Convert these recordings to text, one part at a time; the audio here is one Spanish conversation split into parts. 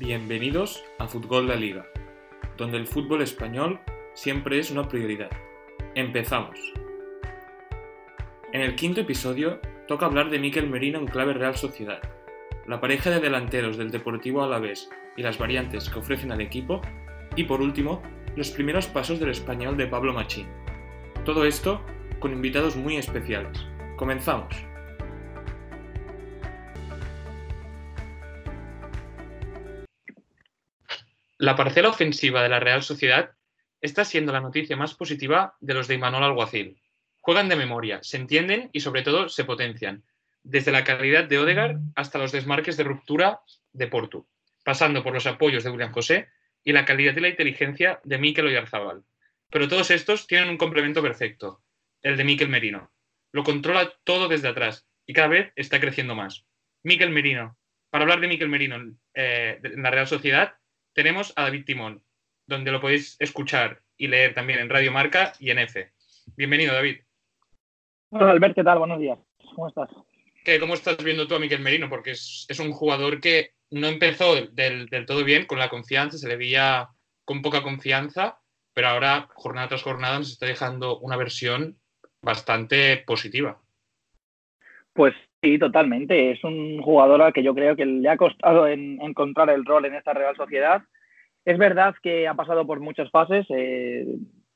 Bienvenidos a Fútbol La Liga, donde el fútbol español siempre es una prioridad. Empezamos. En el quinto episodio toca hablar de Miquel Merino en clave Real Sociedad, la pareja de delanteros del Deportivo Alavés y las variantes que ofrecen al equipo, y por último, los primeros pasos del español de Pablo Machín. Todo esto con invitados muy especiales. Comenzamos. La parcela ofensiva de la Real Sociedad está siendo la noticia más positiva de los de Imanol Alguacil. Juegan de memoria, se entienden y sobre todo se potencian, desde la calidad de Odegar hasta los desmarques de ruptura de Porto, pasando por los apoyos de William José y la calidad y la inteligencia de Mikel Oyarzabal. Pero todos estos tienen un complemento perfecto, el de Mikel Merino. Lo controla todo desde atrás y cada vez está creciendo más. Mikel Merino. Para hablar de Mikel Merino eh, en la Real Sociedad, tenemos a David Timón, donde lo podéis escuchar y leer también en Radio Marca y en F. Bienvenido, David. Hola, Albert, ¿qué tal? Buenos días. ¿Cómo estás? ¿Cómo estás viendo tú a Miquel Merino? Porque es, un jugador que no empezó del, todo bien, con la confianza, se le veía con poca confianza, pero ahora, jornada tras jornada, nos está dejando una versión bastante positiva. Pues Sí, totalmente. Es un jugador al que yo creo que le ha costado encontrar el rol en esta Real Sociedad. Es verdad que ha pasado por muchas fases, eh,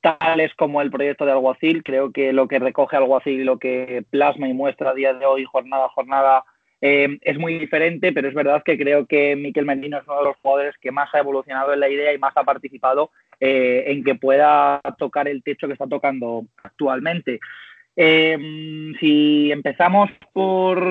tales como el proyecto de Alguacil. Creo que lo que recoge Alguacil lo que plasma y muestra a día de hoy, jornada a jornada, eh, es muy diferente, pero es verdad que creo que Miquel Mendino es uno de los jugadores que más ha evolucionado en la idea y más ha participado eh, en que pueda tocar el techo que está tocando actualmente. Eh, si empezamos por,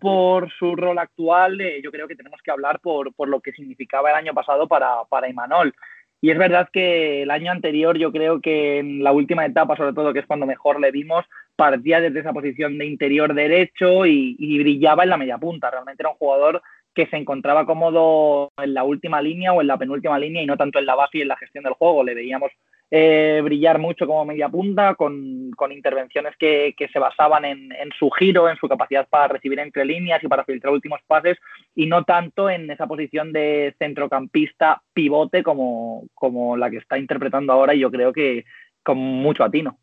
por su rol actual, eh, yo creo que tenemos que hablar por, por, lo que significaba el año pasado para, para Imanol. Y es verdad que el año anterior, yo creo que en la última etapa, sobre todo, que es cuando mejor le vimos, partía desde esa posición de interior derecho y, y brillaba en la media punta. Realmente era un jugador que se encontraba cómodo en la última línea o en la penúltima línea y no tanto en la base y en la gestión del juego. Le veíamos eh, brillar mucho como media punta, con, intervenciones que, se basaban en, su giro, en su capacidad para recibir entre líneas y para filtrar últimos pases, y no tanto en esa posición de centrocampista pivote como, como la que está interpretando ahora, y yo creo que con mucho atino.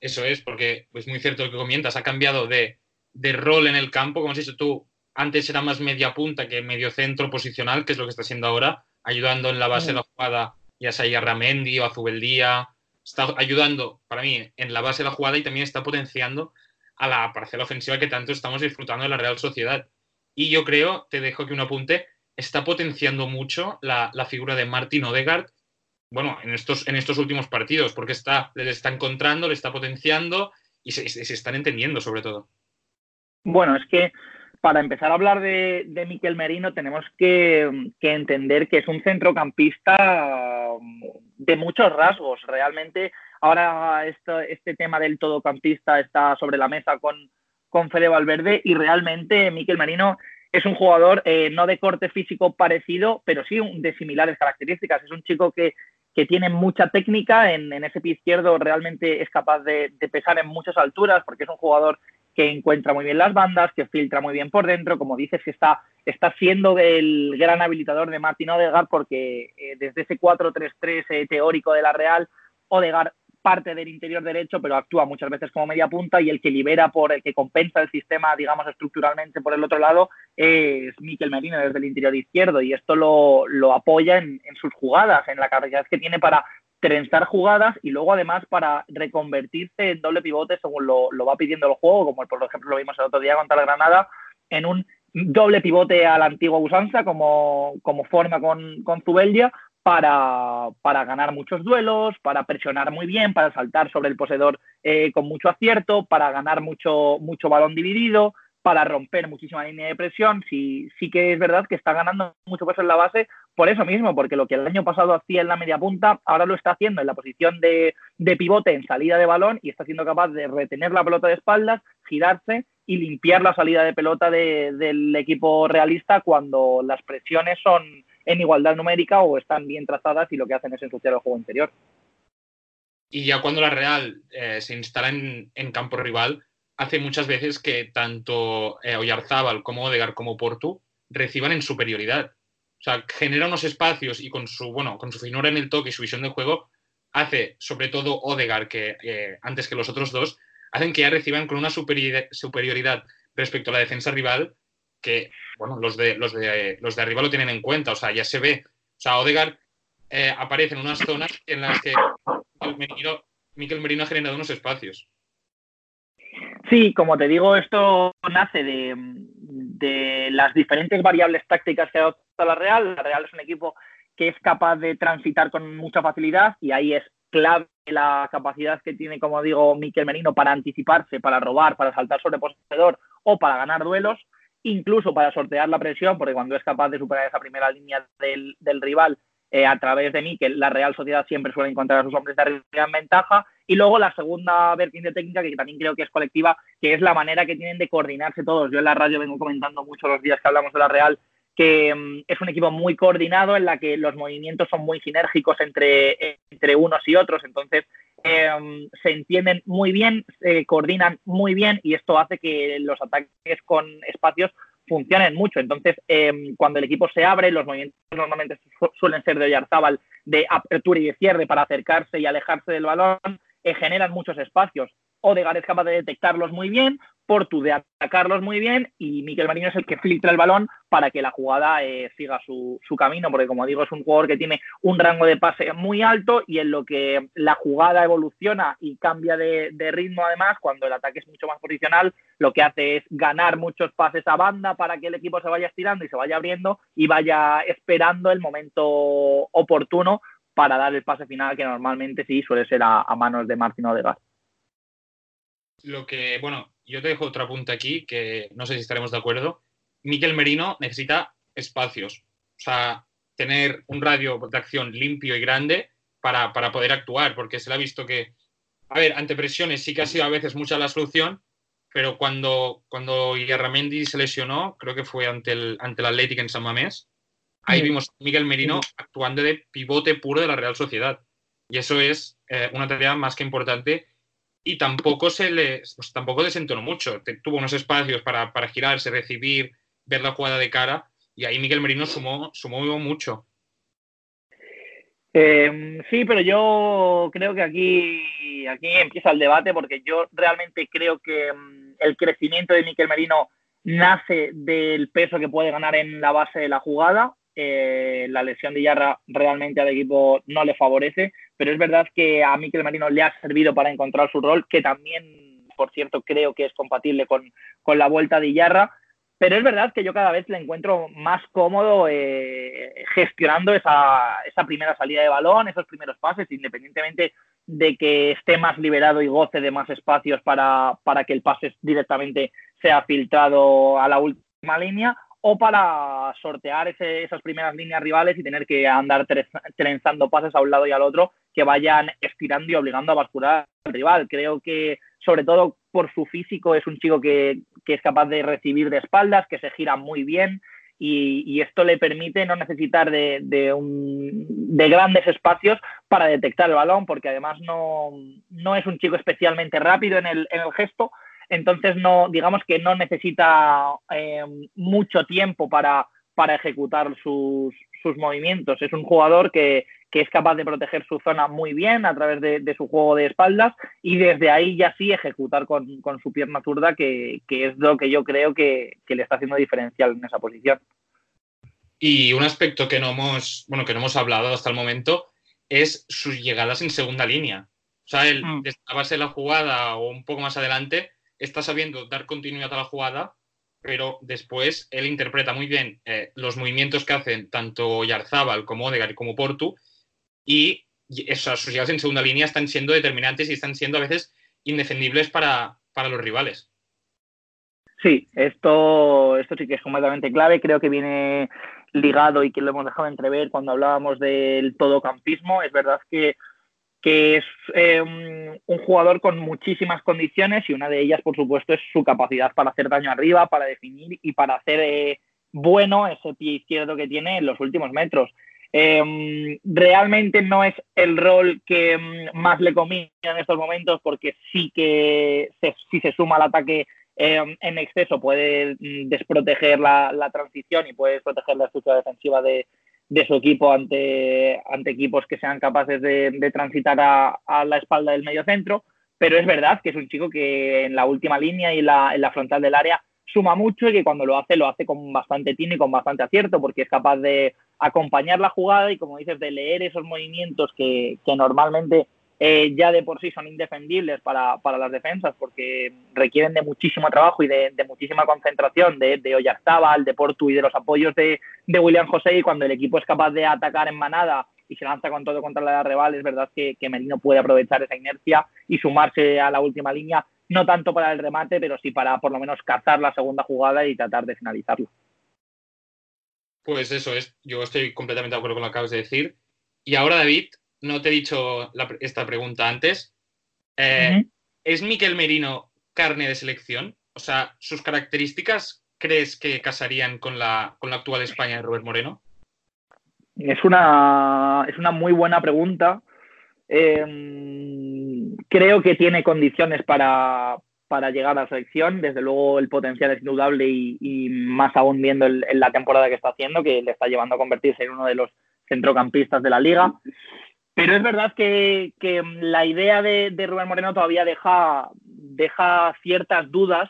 Eso es, porque es muy cierto lo que comentas, ha cambiado de, de rol en el campo, como has dicho tú, antes era más media punta que medio centro posicional, que es lo que está siendo ahora, ayudando en la base de la jugada ya sea Ramendi o Azubeldía, está ayudando para mí en la base de la jugada y también está potenciando a la parcela ofensiva que tanto estamos disfrutando de la Real Sociedad. Y yo creo, te dejo que un apunte, está potenciando mucho la, figura de Martin Odegaard, bueno, en estos, en estos últimos partidos, porque está, le está encontrando, le está potenciando y se, se están entendiendo sobre todo. Bueno, es que para empezar a hablar de, de Miquel Merino tenemos que, entender que es un centrocampista de muchos rasgos. Realmente ahora este tema del todocampista está sobre la mesa con, con Fede Valverde y realmente Miquel Merino es un jugador eh, no de corte físico parecido, pero sí de similares características. Es un chico que, tiene mucha técnica en, ese pie izquierdo, realmente es capaz de, de, pesar en muchas alturas porque es un jugador que encuentra muy bien las bandas, que filtra muy bien por dentro, como dices, que está, está siendo el gran habilitador de Martín Odegaard, porque eh, desde ese 4-3-3 eh, teórico de la Real, Odegaard parte del interior derecho, pero actúa muchas veces como media punta y el que libera por el que compensa el sistema, digamos, estructuralmente por el otro lado es Miquel Merino desde el interior izquierdo y esto lo, lo apoya en, en, sus jugadas, en la capacidad que tiene para trenzar jugadas y luego además para reconvertirse en doble pivote según lo, va pidiendo el juego, como por ejemplo lo vimos el otro día contra la Granada, en un doble pivote a la antigua usanza como, como forma con, con Zubeldia para, para, ganar muchos duelos, para presionar muy bien, para saltar sobre el poseedor eh, con mucho acierto, para ganar mucho, mucho balón dividido, para romper muchísima línea de presión. Sí, sí que es verdad que está ganando mucho peso en la base por eso mismo, porque lo que el año pasado hacía en la media punta, ahora lo está haciendo en la posición de, pivote en salida de balón y está siendo capaz de retener la pelota de espaldas, girarse y limpiar la salida de pelota del equipo realista cuando las presiones son en igualdad numérica o están bien trazadas y lo que hacen es ensuciar el juego interior. Y ya cuando la Real eh, se instala en campo rival, hace muchas veces que tanto eh, Oyarzábal como Odegar como Portu reciban en superioridad. O sea, genera unos espacios y con su, bueno, con su finura en el toque y su visión de juego, hace, sobre todo Odegar, que eh, antes que los otros dos, hacen que ya reciban con una superioridad respecto a la defensa rival que, bueno, los de, los de, los de arriba lo tienen en cuenta, o sea, ya se ve. O sea, Odegar eh, aparece en unas zonas en las que Miquel Merino, ha generado unos espacios. Sí, como te digo, esto nace de, las diferentes variables tácticas que adopta la Real. La Real es un equipo que es capaz de transitar con mucha facilidad y ahí es clave la capacidad que tiene, como digo, Miquel Merino para anticiparse, para robar, para saltar sobre poseedor o para ganar duelos, incluso para sortear la presión, porque cuando es capaz de superar esa primera línea del, rival eh, a través de Miquel, la Real Sociedad siempre suele encontrar a sus hombres de arriba en ventaja. Y luego la segunda vertiente técnica, que también creo que es colectiva, que es la manera que tienen de coordinarse todos. Yo en la radio vengo comentando mucho los días que hablamos de la Real que mm, es un equipo muy coordinado en la que los movimientos son muy sinérgicos entre, entre unos y otros, entonces em, se entienden muy bien, se coordinan muy bien y esto hace que los ataques con espacios funcionen mucho. Entonces, em, cuando el equipo se abre, los movimientos normalmente suelen ser de Oyarzábal, de apertura y de cierre para acercarse y alejarse del balón, eh, generan muchos espacios. Odegaard es capaz de detectarlos muy bien, Portu de atacarlos muy bien y Miquel Marino es el que filtra el balón para que la jugada eh, siga su, camino, porque como digo, es un jugador que tiene un rango de pase muy alto y en lo que la jugada evoluciona y cambia de, ritmo además, cuando el ataque es mucho más posicional, lo que hace es ganar muchos pases a banda para que el equipo se vaya estirando y se vaya abriendo y vaya esperando el momento oportuno para dar el pase final que normalmente sí suele ser a, manos de Martín Odegaard. Lo que, bueno, yo te dejo otra punta aquí que no sé si estaremos de acuerdo. Miquel Merino necesita espacios, o sea, tener un radio de acción limpio y grande para, poder actuar, porque se le ha visto que, a ver, ante presiones sí que ha sido a veces mucha la solución, pero cuando, cuando Ierramendi se lesionó, creo que fue ante el, ante el Athletic en San Mamés, ahí vimos a Miguel Merino actuando de pivote puro de la Real Sociedad. Y eso es eh, una tarea más que importante y tampoco se le pues, tampoco desentonó mucho. tuvo unos espacios para, girarse, recibir, ver la jugada de cara y ahí Miguel Merino sumó, sumó mucho. Em, sí, pero yo creo que aquí, aquí empieza el debate porque yo realmente creo que mm, el crecimiento de Miguel Merino nace del peso que puede ganar en la base de la jugada. Eh, la lesión de Yarra realmente al equipo no le favorece pero es verdad que a Miquel Marino le ha servido para encontrar su rol, que también, por cierto, creo que es compatible con, la vuelta de Iyarra. Pero es verdad que yo cada vez le encuentro más cómodo eh, gestionando esa, primera salida de balón, esos primeros pases, independientemente de que esté más liberado y goce de más espacios para, para que el pase directamente sea filtrado a la última línea o para sortear esas primeras líneas rivales y tener que andar trenzando pases a un lado y al otro que vayan estirando y obligando a bascular al rival. Creo que, sobre todo por su físico, es un chico que, es capaz de recibir de espaldas, que se gira muy bien y, esto le permite no necesitar de, de, grandes espacios para detectar el balón, porque además no, es un chico especialmente rápido en el gesto, entonces no, digamos que no necesita eh, mucho tiempo para, para ejecutar sus, sus, movimientos. Es un jugador que, es capaz de proteger su zona muy bien a través de, su juego de espaldas y desde ahí ya sí ejecutar con, su pierna zurda, que, es lo que yo creo que, le está haciendo diferencial en esa posición. Y un aspecto que no hemos, bueno, que no hemos hablado hasta el momento es sus llegadas en segunda línea. O sea, él, mm. desde la base de la jugada o un poco más adelante, está sabiendo dar continuidad a la jugada, pero después él interpreta muy bien eh, los movimientos que hacen tanto Yarzábal como Odegaard como Portu y esas llegadas en segunda línea están siendo determinantes y están siendo a veces indefendibles para, para los rivales. Sí, esto, esto sí que es completamente clave. Creo que viene ligado y que lo hemos dejado entrever cuando hablábamos del todocampismo. Es verdad que que es eh, un, jugador con muchísimas condiciones y una de ellas, por supuesto, es su capacidad para hacer daño arriba, para definir y para hacer eh, bueno ese pie izquierdo que tiene en los últimos metros. Eh, realmente no es el rol que mm, más le conviene en estos momentos porque sí que si se suma al ataque en exceso puede mm, desproteger la, transición y puede desproteger la estructura defensiva de, su equipo ante, ante equipos que sean capaces de, transitar a, la espalda del medio centro. Pero es verdad que es un chico que en la última línea y en la frontal del área suma mucho y que cuando lo hace, lo hace con bastante tino y con bastante acierto, porque es capaz de acompañar la jugada y, como dices, de leer esos movimientos que, que normalmente eh, ya de por sí son indefendibles para, para, las defensas porque requieren de muchísimo trabajo y de, muchísima concentración de, de Oyarzábal, de Portu y de los apoyos de, de, William José y cuando el equipo es capaz de atacar en manada y se lanza con todo contra la rival, es verdad que, que Merino puede aprovechar esa inercia y sumarse a la última línea, no tanto para el remate, pero sí para por lo menos cazar la segunda jugada y tratar de finalizarlo. Pues eso es, yo estoy completamente de acuerdo con lo que acabas de decir. Y ahora, David, no te he dicho esta pregunta antes. Eh, ¿Es Miquel Merino carne de selección? O sea, ¿sus características crees que casarían con la, con la actual España de Robert Moreno? Es una, es una muy buena pregunta. Em, creo que tiene condiciones para, para, llegar a la selección. Desde luego el potencial es indudable y, más aún viendo en la temporada que está haciendo, que le está llevando a convertirse en uno de los centrocampistas de la liga. Pero es verdad que, la idea de, Rubén Moreno todavía deja, deja ciertas dudas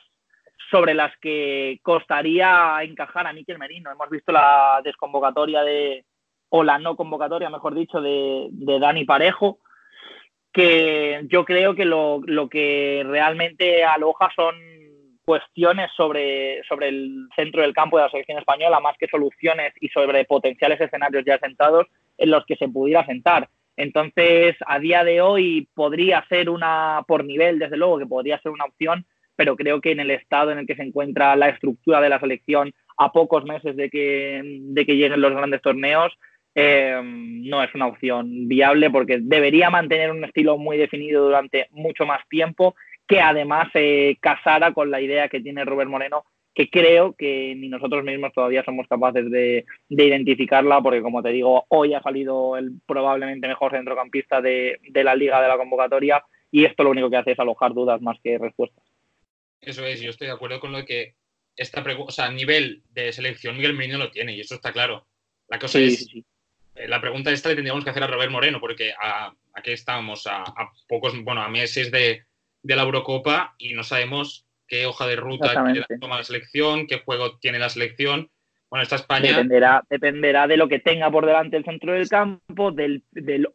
sobre las que costaría encajar a Miquel Merino. Hemos visto la desconvocatoria de, o la no convocatoria, mejor dicho, de, Dani Parejo, que yo creo que lo, que realmente aloja son cuestiones sobre, sobre el centro del campo de la selección española, más que soluciones y sobre potenciales escenarios ya sentados en los que se pudiera sentar. Entonces, a día de hoy podría ser una, por nivel, desde luego, que podría ser una opción, pero creo que en el estado en el que se encuentra la estructura de la selección a pocos meses de que, de que lleguen los grandes torneos, eh, no es una opción viable porque debería mantener un estilo muy definido durante mucho más tiempo que además se casara con la idea que tiene Robert Moreno que creo que ni nosotros mismos todavía somos capaces de, identificarla, porque como te digo, hoy ha salido el probablemente mejor centrocampista de, la liga de la convocatoria y esto lo único que hace es alojar dudas más que respuestas. Eso es, yo estoy de acuerdo con lo que esta pregunta, o sea, a nivel de selección Miguel Merino lo tiene y eso está claro. La cosa es, eh, la pregunta esta le tendríamos que hacer a Robert Moreno, porque aquí estamos a, pocos, bueno, a meses de, de la Eurocopa y no sabemos qué hoja de ruta toma la selección, qué juego tiene la selección. Bueno, esta España. Dependerá, dependerá de lo que tenga por delante el centro del campo, del,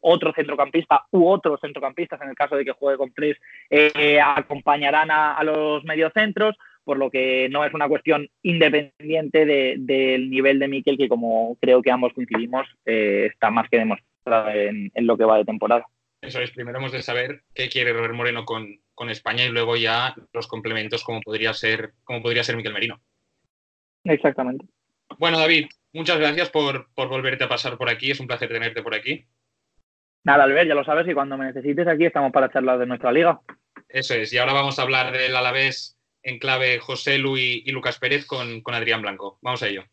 otro centrocampista u otros centrocampistas, en el caso de que juegue con tres, eh, acompañarán a, los mediocentros, por lo que no es una cuestión independiente del nivel de Miquel, que como creo que ambos coincidimos, eh, está más que demostrado en, en lo que va de temporada. Eso es, primero hemos de saber qué quiere Robert Moreno con, con España y luego ya los complementos como podría ser, como podría ser Miquel Merino. Exactamente. Bueno, David, muchas gracias por, volverte a pasar por aquí. Es un placer tenerte por aquí. Nada, Albert, ya lo sabes y cuando me necesites aquí estamos para charlar de nuestra liga. Eso es. Y ahora vamos a hablar del Alavés en clave José Luis y Lucas Pérez con, con Adrián Blanco. Vamos a ello.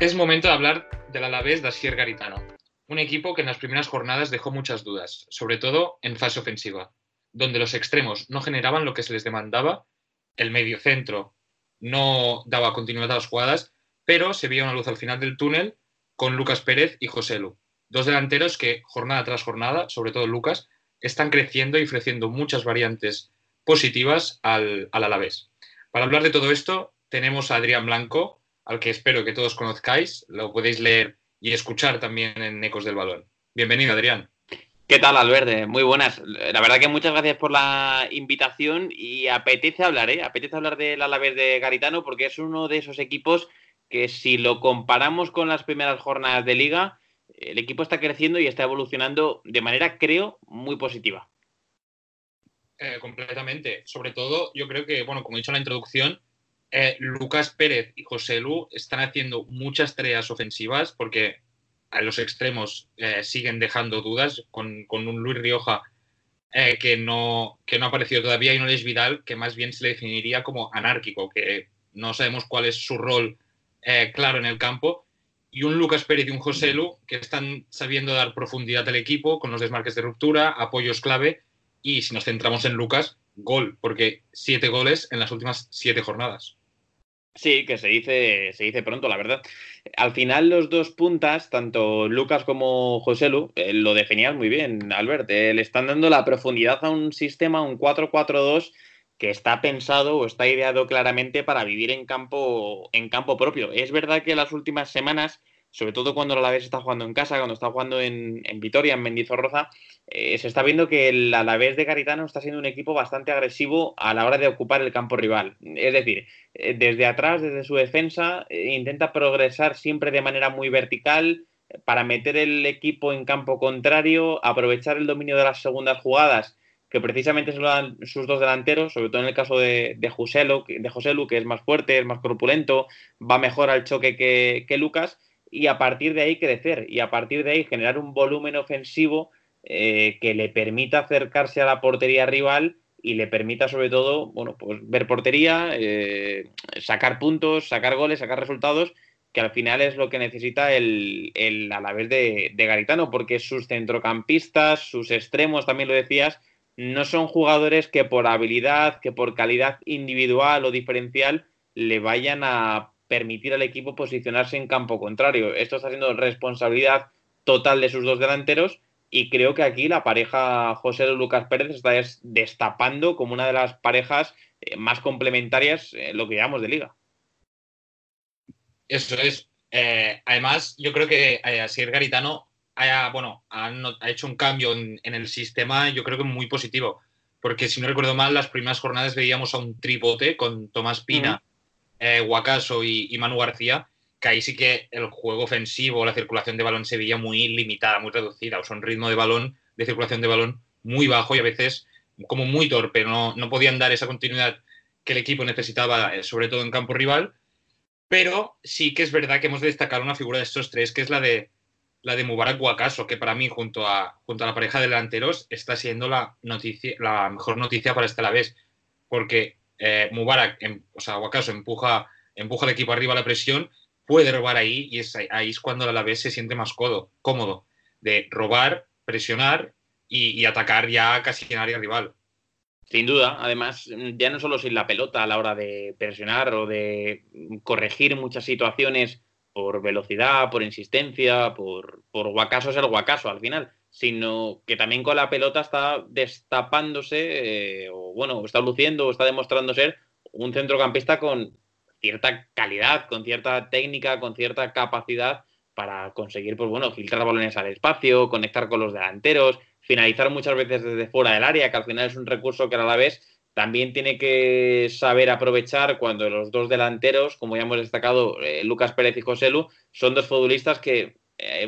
Es momento de hablar del Alavés de Garitano, un equipo que en las primeras jornadas dejó muchas dudas, sobre todo en fase ofensiva, donde los extremos no generaban lo que se les demandaba, el mediocentro no daba continuidad a las jugadas, pero se veía una luz al final del túnel con Lucas Pérez y José Lu, dos delanteros que jornada tras jornada, sobre todo Lucas, están creciendo y ofreciendo muchas variantes positivas al, al Alavés. Para hablar de todo esto, tenemos a Adrián Blanco, al que espero que todos conozcáis. Lo podéis leer y escuchar también en Ecos del Balón. Bienvenido, Adrián. ¿Qué tal, Alberde? Muy buenas. La verdad que muchas gracias por la invitación y apetece hablar, ¿eh? Apetece hablar del Alavés de Garitano porque es uno de esos equipos que si lo comparamos con las primeras jornadas de liga, el equipo está creciendo y está evolucionando de manera, creo, muy positiva. Eh, completamente. Sobre todo, yo creo que, bueno, como he dicho en la introducción, eh, Lucas Pérez y José Lu están haciendo muchas tareas ofensivas porque a los extremos eh, siguen dejando dudas con, un Luis Rioja eh, que, no, que no ha aparecido todavía, y un Alex Vidal que más bien se le definiría como anárquico, que no sabemos cuál es su rol claro en el campo, y un Lucas Pérez y un José Lu que están sabiendo dar profundidad al equipo con los desmarques de ruptura, apoyos clave, y si nos centramos en Lucas, gol, porque siete goles en las últimas siete jornadas. Sí, que se dice, se dice pronto, la verdad. Al final, los dos puntas, tanto Lucas como José Lu, eh, lo definías muy bien, Albert. Eh, le están dando la profundidad a un sistema, un 4-4-2, que está pensado o está ideado claramente para vivir en campo, en campo propio. Es verdad que las últimas semanas sobre todo cuando la Alavés está jugando en casa, cuando está jugando en, Vitoria, en Mendizorroza, eh, se está viendo que el Alavés de Garitano está siendo un equipo bastante agresivo a la hora de ocupar el campo rival. Es decir, eh, desde atrás, desde su defensa, eh, intenta progresar siempre de manera muy vertical para meter el equipo en campo contrario, aprovechar el dominio de las segundas jugadas que precisamente se lo dan sus dos delanteros, sobre todo en el caso de, de, Joselu, de que es más fuerte, es más corpulento, va mejor al choque que Lucas, y a partir de ahí crecer y a partir de ahí generar un volumen ofensivo eh, que le permita acercarse a la portería rival y le permita sobre todo bueno pues ver portería eh, sacar puntos sacar goles sacar resultados que al final es lo que necesita el, el Alavés de, de Garitano porque sus centrocampistas sus extremos también lo decías no son jugadores que por habilidad que por calidad individual o diferencial le vayan a permitir al equipo posicionarse en campo contrario. Esto está siendo responsabilidad total de sus dos delanteros y creo que aquí la pareja José Lucas Pérez está destapando como una de las parejas eh, más complementarias en lo que llamamos de liga. Eso es. Eh, además, yo creo que eh, Asier Garitano haya, bueno, ha, hecho un cambio en, el sistema, yo creo que muy positivo. Porque si no recuerdo mal, las primeras jornadas veíamos a un tribote con Tomás Pina, eh, Guacaso y, Manu García, que ahí sí que el juego ofensivo, la circulación de balón se veía muy limitada, muy reducida, o sea, un ritmo de balón, de circulación de balón muy bajo y a veces como muy torpe, no, no podían dar esa continuidad que el equipo necesitaba, eh, sobre todo en campo rival, pero sí que es verdad que hemos de destacar una figura de estos tres, que es la de la de Mubarak Guacaso, que para mí, junto a, junto a la pareja de delanteros, está siendo la, noticia, la mejor noticia para este vez porque eh, Mubarak, em, o sea, Guacaso empuja, empuja al equipo arriba a la presión, puede robar ahí y es, ahí es cuando la Alavés se siente más codo, cómodo de robar, presionar y, atacar ya casi en área rival. Sin duda, además, ya no solo sin la pelota a la hora de presionar o de corregir muchas situaciones por velocidad, por insistencia, por, por guacaso es el guacaso al final, sino que también con la pelota está destapándose, eh, o bueno, está luciendo, o está demostrando ser un centrocampista con cierta calidad, con cierta técnica, con cierta capacidad para conseguir, pues bueno, filtrar balones al espacio, conectar con los delanteros, finalizar muchas veces desde fuera del área, que al final es un recurso que a la vez también tiene que saber aprovechar cuando los dos delanteros, como ya hemos destacado, eh, Lucas Pérez y José Lu, son dos futbolistas que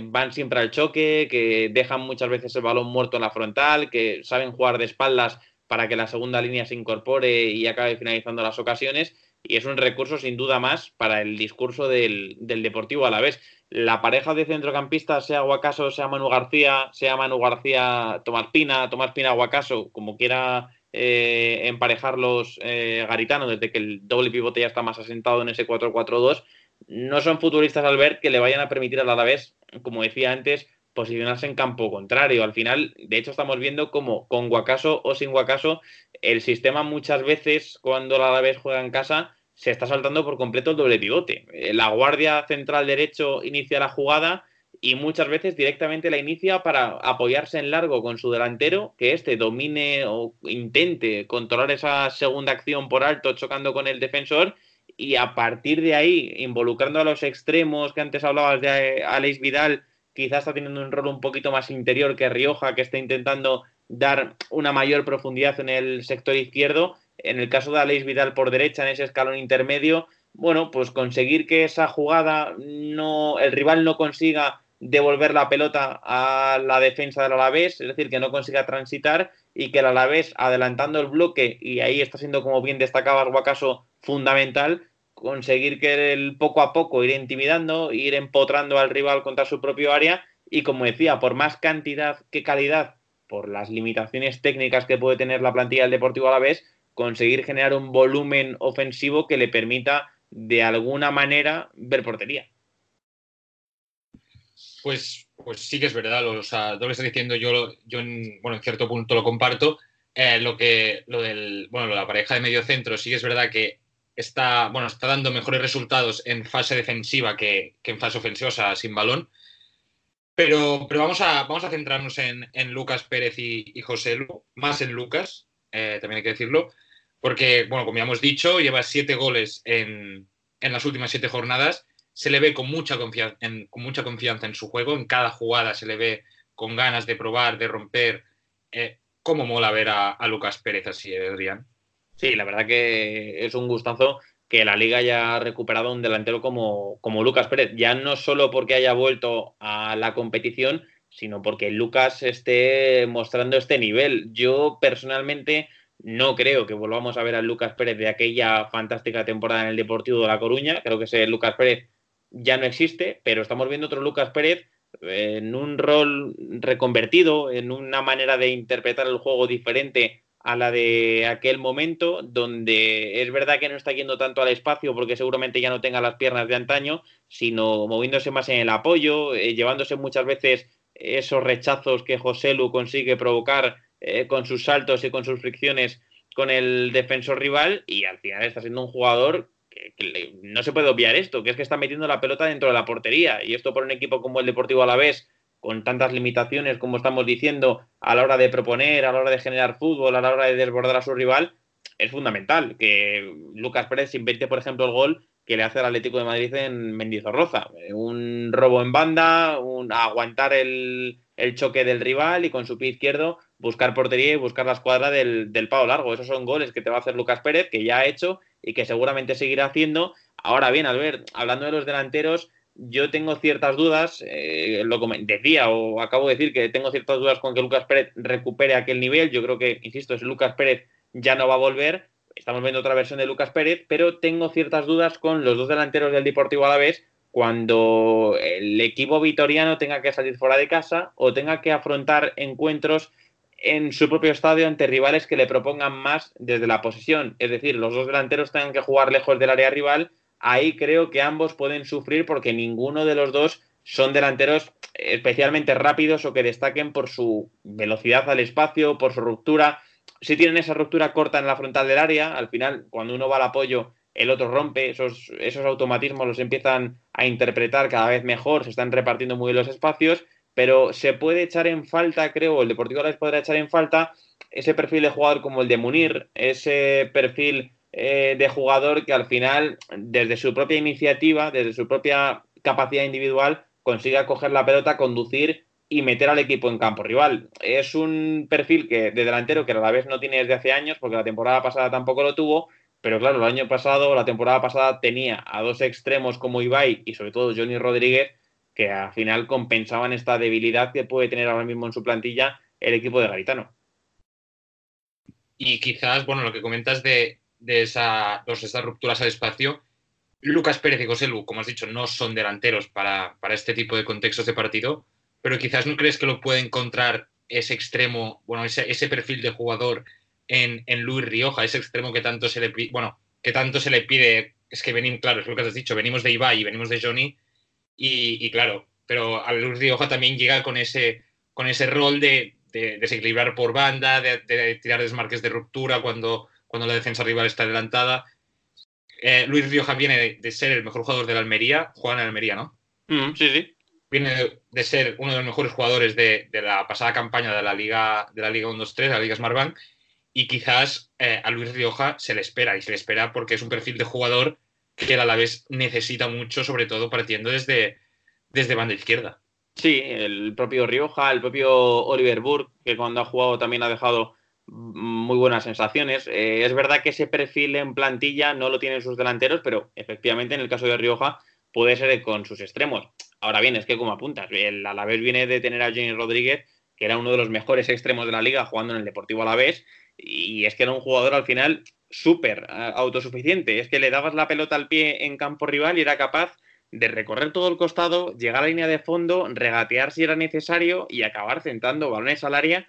van siempre al choque, que dejan muchas veces el balón muerto en la frontal, que saben jugar de espaldas para que la segunda línea se incorpore y acabe finalizando las ocasiones. Y es un recurso sin duda más para el discurso del, Deportivo a la vez. La pareja de centrocampistas, sea Guacaso, sea Manu García, sea Manu García, Tomás Pina, Tomás Pina, Guacaso, como quiera eh, emparejarlos eh, Garitano, desde que el doble pivote ya está más asentado en ese 4-4-2, no son futbolistas al ver que le vayan a permitir al Alavés, como decía antes, posicionarse en campo contrario. Al final, de hecho, estamos viendo como con Guacaso o sin Guacaso, el sistema muchas veces, cuando el Alavés juega en casa, se está saltando por completo el doble pivote. Eh, la guardia central derecho inicia la jugada y muchas veces directamente la inicia para apoyarse en largo con su delantero, que éste domine o intente controlar esa segunda acción por alto chocando con el defensor y a partir de ahí, involucrando a los extremos que antes hablabas de eh, Alex Vidal, quizás está teniendo un rol un poquito más interior que Rioja, que está intentando dar una mayor profundidad en el sector izquierdo. En el caso de Alex Vidal por derecha, en ese escalón intermedio, bueno, pues conseguir que esa jugada no, el rival no consiga devolver la pelota a la defensa del Alavés, es decir, que no consiga transitar y que el Alavés, adelantando el bloque, y ahí está siendo, como bien destacaba Guacaso, fundamental, conseguir que el poco a poco ir intimidando, ir empotrando al rival contra su propio área y, como decía, por más cantidad que calidad por las limitaciones técnicas que puede tener la plantilla del Deportivo Alavés, conseguir generar un volumen ofensivo que le permita de alguna manera ver portería. Pues, pues sí que es verdad, o sea, lo que estás diciendo yo, yo en, bueno, en cierto punto lo comparto. Eh, lo que lo del bueno la pareja de medio centro sí que es verdad que está bueno está dando mejores resultados en fase defensiva que, en fase ofensiva, o sea, sin balón. Pero, pero vamos, a, vamos a centrarnos en, Lucas Pérez y, José Lu, más en Lucas, eh, también hay que decirlo, porque, bueno, como ya hemos dicho, lleva siete goles en, en las últimas siete jornadas se le ve con mucha, confianza en, con mucha confianza en su juego, en cada jugada se le ve con ganas de probar, de romper. Eh, ¿Cómo mola ver a, Lucas Pérez así, Adrián? Sí, la verdad que es un gustazo que la liga haya recuperado un delantero como, como Lucas Pérez, ya no solo porque haya vuelto a la competición, sino porque Lucas esté mostrando este nivel. Yo personalmente no creo que volvamos a ver a Lucas Pérez de aquella fantástica temporada en el Deportivo de La Coruña. Creo que ese Lucas Pérez ya no existe, pero estamos viendo otro Lucas Pérez en un rol reconvertido, en una manera de interpretar el juego diferente a la de aquel momento, donde es verdad que no está yendo tanto al espacio porque seguramente ya no tenga las piernas de antaño, sino moviéndose más en el apoyo, eh, llevándose muchas veces esos rechazos que José Lu consigue provocar eh, con sus saltos y con sus fricciones con el defensor rival y al final está siendo un jugador que, no se puede obviar esto, que es que está metiendo la pelota dentro de la portería. Y esto por un equipo como el Deportivo Alavés, con tantas limitaciones, como estamos diciendo, a la hora de proponer, a la hora de generar fútbol, a la hora de desbordar a su rival, es fundamental. Que Lucas Pérez invente, por ejemplo, el gol que le hace al Atlético de Madrid en Mendizorroza. Un robo en banda, un, aguantar el, el choque del rival y con su pie izquierdo buscar portería y buscar la escuadra del, del pavo largo. Esos son goles que te va a hacer Lucas Pérez, que ya ha hecho y que seguramente seguirá haciendo. Ahora bien, Albert, hablando de los delanteros, yo tengo ciertas dudas, eh, lo decía o acabo de decir que tengo ciertas dudas con que Lucas Pérez recupere aquel nivel. Yo creo que, insisto, si Lucas Pérez ya no va a volver, estamos viendo otra versión de Lucas Pérez, pero tengo ciertas dudas con los dos delanteros del Deportivo Alavés cuando el equipo vitoriano tenga que salir fuera de casa o tenga que afrontar encuentros en su propio estadio ante rivales que le propongan más desde la posesión. Es decir, los dos delanteros tengan que jugar lejos del área rival. Ahí creo que ambos pueden sufrir porque ninguno de los dos son delanteros especialmente rápidos o que destaquen por su velocidad al espacio, por su ruptura. Si tienen esa ruptura corta en la frontal del área, al final, cuando uno va al apoyo, el otro rompe, esos, esos automatismos los empiezan a interpretar cada vez mejor, se están repartiendo muy bien los espacios, pero se puede echar en falta, creo, el Deportivo les podrá echar en falta ese perfil de jugador como el de Munir, ese perfil eh, de jugador que al final, desde su propia iniciativa, desde su propia capacidad individual, consiga coger la pelota, conducir y meter al equipo en campo rival. Es un perfil que de delantero que a la vez no tiene desde hace años, porque la temporada pasada tampoco lo tuvo, pero claro, el año pasado, la temporada pasada, tenía a dos extremos como Ibai y sobre todo Johnny Rodríguez, que al final compensaban esta debilidad que puede tener ahora mismo en su plantilla el equipo de Garitano. Y quizás, bueno, lo que comentas de, esa, dos, esas rupturas al espacio, Lucas Pérez y José como has dicho, no son delanteros para, este tipo de contextos de partido, pero quizás no crees que lo puede encontrar ese extremo, bueno, ese, ese perfil de jugador en, en, Luis Rioja, ese extremo que tanto se le pide, bueno, que tanto se le pide, es que venimos, claro, es lo que has dicho, venimos de Ibai y venimos de Johnny, y, claro, pero a Luis Rioja también llega con ese, con ese rol de, desequilibrar por banda, de, tirar desmarques de ruptura cuando, cuando la defensa rival está adelantada. Eh, Luis Rioja viene de, ser el mejor jugador de la Almería, juega en Almería, ¿no? Mm, sí, sí. Viene de, ser uno de los mejores jugadores de, la pasada campaña de la Liga, de la Liga 1-2-3, la Liga Smartbank, y quizás eh, a Luis Rioja se le espera, y se le espera porque es un perfil de jugador que el Alavés necesita mucho, sobre todo partiendo desde, desde banda izquierda. Sí, el propio Rioja, el propio Oliver Burke, que cuando ha jugado también ha dejado muy buenas sensaciones. Eh, es verdad que ese perfil en plantilla no lo tienen sus delanteros, pero efectivamente en el caso de Rioja puede ser con sus extremos. Ahora bien, es que como apuntas, el Alavés viene de tener a Jenny Rodríguez, que era uno de los mejores extremos de la liga jugando en el Deportivo Alavés, y es que era un jugador al final súper autosuficiente. Es que le dabas la pelota al pie en campo rival y era capaz de recorrer todo el costado, llegar a la línea de fondo, regatear si era necesario y acabar centrando balones al área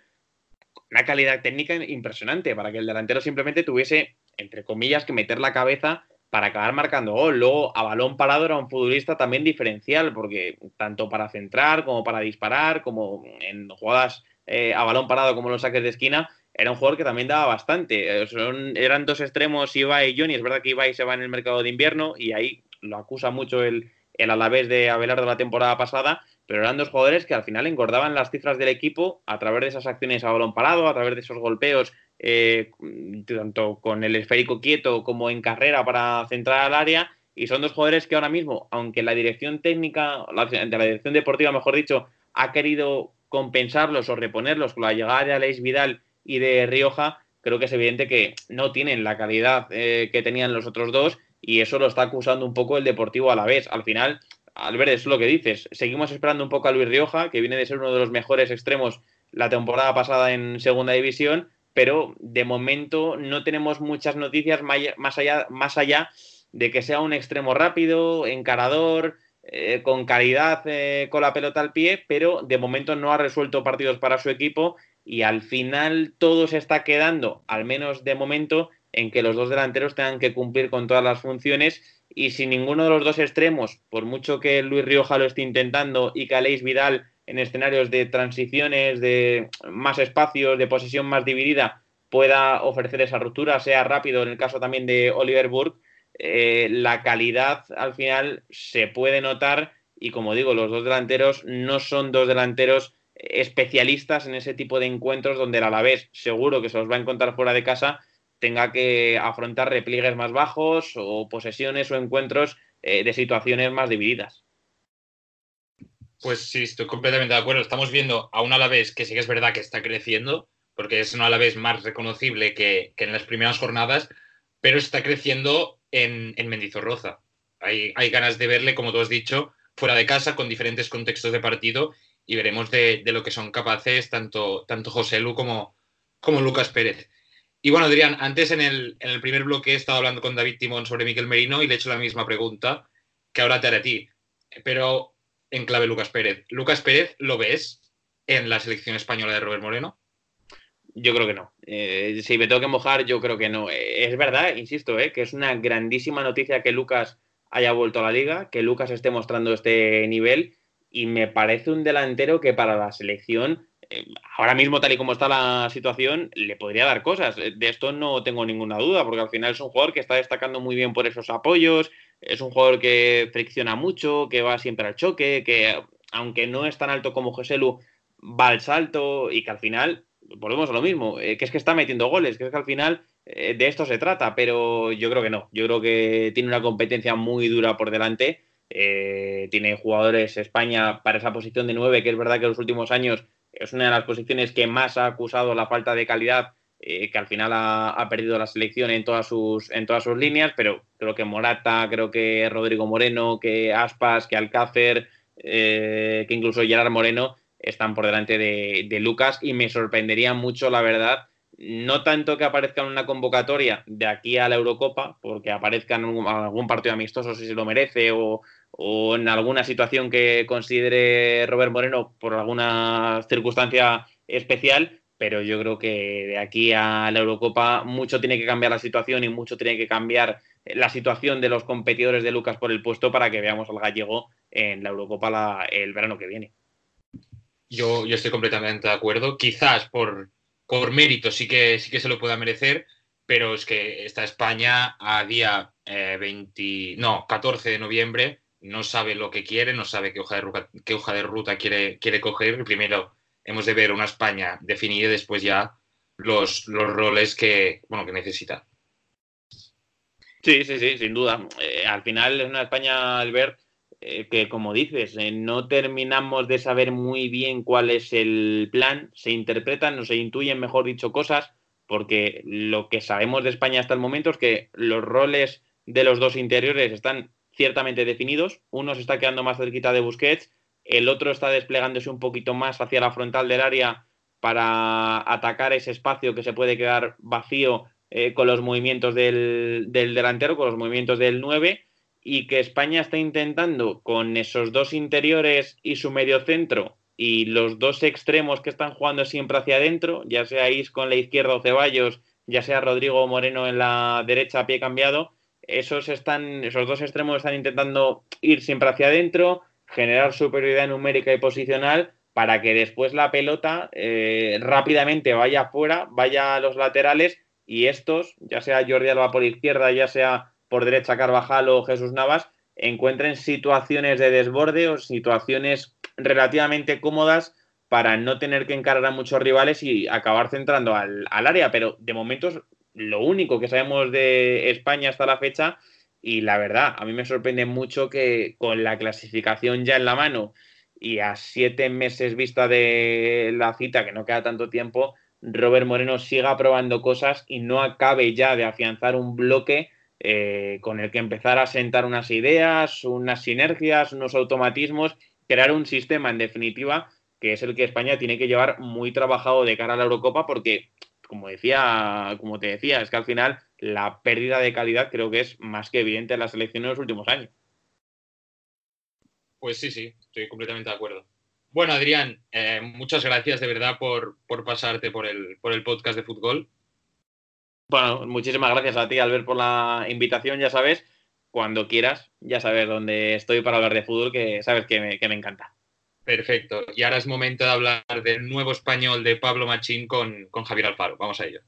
una calidad técnica impresionante para que el delantero simplemente tuviese, entre comillas, que meter la cabeza para acabar marcando gol. Luego, a balón parado era un futbolista también diferencial, porque tanto para centrar como para disparar, como en jugadas eh, a balón parado como los saques de esquina, era un jugador que también daba bastante. Eh, eran dos extremos, Ibai y Johnny. Es verdad que Ibai se va en el mercado de invierno y ahí lo acusa mucho el, el Alavés de Abelardo la temporada pasada, pero eran dos jugadores que al final engordaban las cifras del equipo a través de esas acciones a balón parado, a través de esos golpeos, eh, tanto con el esférico quieto como en carrera para centrar al área. Y son dos jugadores que ahora mismo, aunque la dirección técnica, de la dirección deportiva, mejor dicho, ha querido compensarlos o reponerlos con la llegada de Aleix Vidal y de Rioja, creo que es evidente que no tienen la calidad eh, que tenían los otros dos y eso lo está acusando un poco el Deportivo a la vez. Al final, Albert, es lo que dices. Seguimos esperando un poco a Luis Rioja, que viene de ser uno de los mejores extremos la temporada pasada en Segunda División, pero de momento no tenemos muchas noticias más allá, más allá de que sea un extremo rápido, encarador, eh, con calidad eh, con la pelota al pie, pero de momento no ha resuelto partidos para su equipo y al final todo se está quedando, al menos de momento, en que los dos delanteros tengan que cumplir con todas las funciones y si ninguno de los dos extremos, por mucho que Luis Rioja lo esté intentando y que Aleix Vidal en escenarios de transiciones, de más espacios, de posesión más dividida, pueda ofrecer esa ruptura, sea rápido en el caso también de Oliver Burke, eh, la calidad al final se puede notar y como digo, los dos delanteros no son dos delanteros especialistas en ese tipo de encuentros donde el Alavés seguro que se los va a encontrar fuera de casa tenga que afrontar repliegues más bajos o posesiones o encuentros eh, de situaciones más divididas. Pues sí, estoy completamente de acuerdo. Estamos viendo a un Alavés que sí que es verdad que está creciendo, porque es un Alavés más reconocible que, en las primeras jornadas, pero está creciendo en, en Mendizorroza. Hay, hay, ganas de verle, como tú has dicho, fuera de casa, con diferentes contextos de partido, y veremos de, lo que son capaces tanto, tanto José Lu como, como Lucas Pérez. Y bueno, Adrián, antes en el, en el primer bloque he estado hablando con David Timón sobre Miquel Merino y le he hecho la misma pregunta que ahora te haré a ti, pero en clave Lucas Pérez. ¿Lucas Pérez lo ves en la selección española de Robert Moreno? Yo creo que no. Eh, si me tengo que mojar, yo creo que no. Eh, es verdad, insisto, eh, que es una grandísima noticia que Lucas haya vuelto a la liga, que Lucas esté mostrando este nivel y me parece un delantero que para la selección ahora mismo, tal y como está la situación, le podría dar cosas. De esto no tengo ninguna duda, porque al final es un jugador que está destacando muy bien por esos apoyos, es un jugador que fricciona mucho, que va siempre al choque, que aunque no es tan alto como José va al salto y que al final, volvemos a lo mismo, eh, que es que está metiendo goles, que es que al final de esto se trata, pero yo creo que no, yo creo que tiene una competencia muy dura por delante. tiene jugadores España para esa posición de nueve, que es verdad que en los últimos años es una de las posiciones que más ha acusado la falta de calidad, eh, que al final ha, perdido la selección en todas, sus, en todas sus líneas, pero creo que Morata, creo que Rodrigo Moreno, que Aspas, que Alcácer, eh, que incluso Gerard Moreno están por delante de, Lucas y me sorprendería mucho, la verdad, no tanto que aparezca en una convocatoria de aquí a la Eurocopa, porque aparezca en algún partido amistoso si se lo merece o, o en alguna situación que considere Robert Moreno por alguna circunstancia especial, pero yo creo que de aquí a la Eurocopa mucho tiene que cambiar la situación y mucho tiene que cambiar la situación de los competidores de Lucas por el puesto para que veamos al gallego en la Eurocopa el verano que viene. Yo, yo estoy completamente de acuerdo. Quizás por, por mérito sí que, sí que se lo pueda merecer, pero es que está España a día 20, eh, no, 14 de noviembre no sabe lo que quiere, no sabe qué hoja de ruta, qué hoja de ruta quiere, quiere coger. Primero hemos de ver una España definida y después ya los, los roles que, bueno, que necesita. Sí, sí, sí, sin duda. Eh, al final es una España, Albert, eh, que como dices, eh, no terminamos de saber muy bien cuál es el plan. Se interpretan, no se intuyen, mejor dicho, cosas, porque lo que sabemos de España hasta el momento es que los roles de los dos interiores están ciertamente definidos. Uno se está quedando más cerquita de Busquets, el otro está desplegándose un poquito más hacia la frontal del área para atacar ese espacio que se puede quedar vacío eh, con los movimientos del, delantero, con los movimientos del 9, y que España está intentando con esos dos interiores y su medio centro y los dos extremos que están jugando siempre hacia adentro, ya sea Isco en la izquierda o Ceballos, ya sea Rodrigo Moreno en la derecha a pie cambiado, esos, están, esos dos extremos están intentando ir siempre hacia adentro, generar superioridad numérica y posicional para que después la pelota eh, rápidamente vaya afuera, vaya a los laterales y estos, ya sea Jordi Alba por izquierda, ya sea por derecha Carvajal o Jesús Navas, encuentren situaciones de desborde o situaciones relativamente cómodas para no tener que encarar a muchos rivales y acabar centrando al, al área. Pero de momento es lo único que sabemos de España hasta la fecha y la verdad, a mí me sorprende mucho que con la clasificación ya en la mano y a siete meses vista de la cita, que no queda tanto tiempo, Robert Moreno siga probando cosas y no acabe ya de afianzar un bloque eh, con el que empezar a sentar unas ideas, unas sinergias, unos automatismos, crear un sistema en definitiva que es el que España tiene que llevar muy trabajado de cara a la Eurocopa porque, como decía, como te decía, es que al final la pérdida de calidad creo que es más que evidente en la selección en los últimos años. Pues sí, sí, estoy completamente de acuerdo. Bueno, Adrián, eh, muchas gracias de verdad por, por pasarte por el, por el podcast de fútbol. Bueno, muchísimas gracias a ti, Albert, por la invitación, ya sabes, cuando quieras, ya sabes dónde estoy para hablar de fútbol, que sabes que me, encanta. Perfecto. Y ahora es momento de hablar del nuevo español de Pablo Machín con, con Javier Alfaro. Vamos a ello.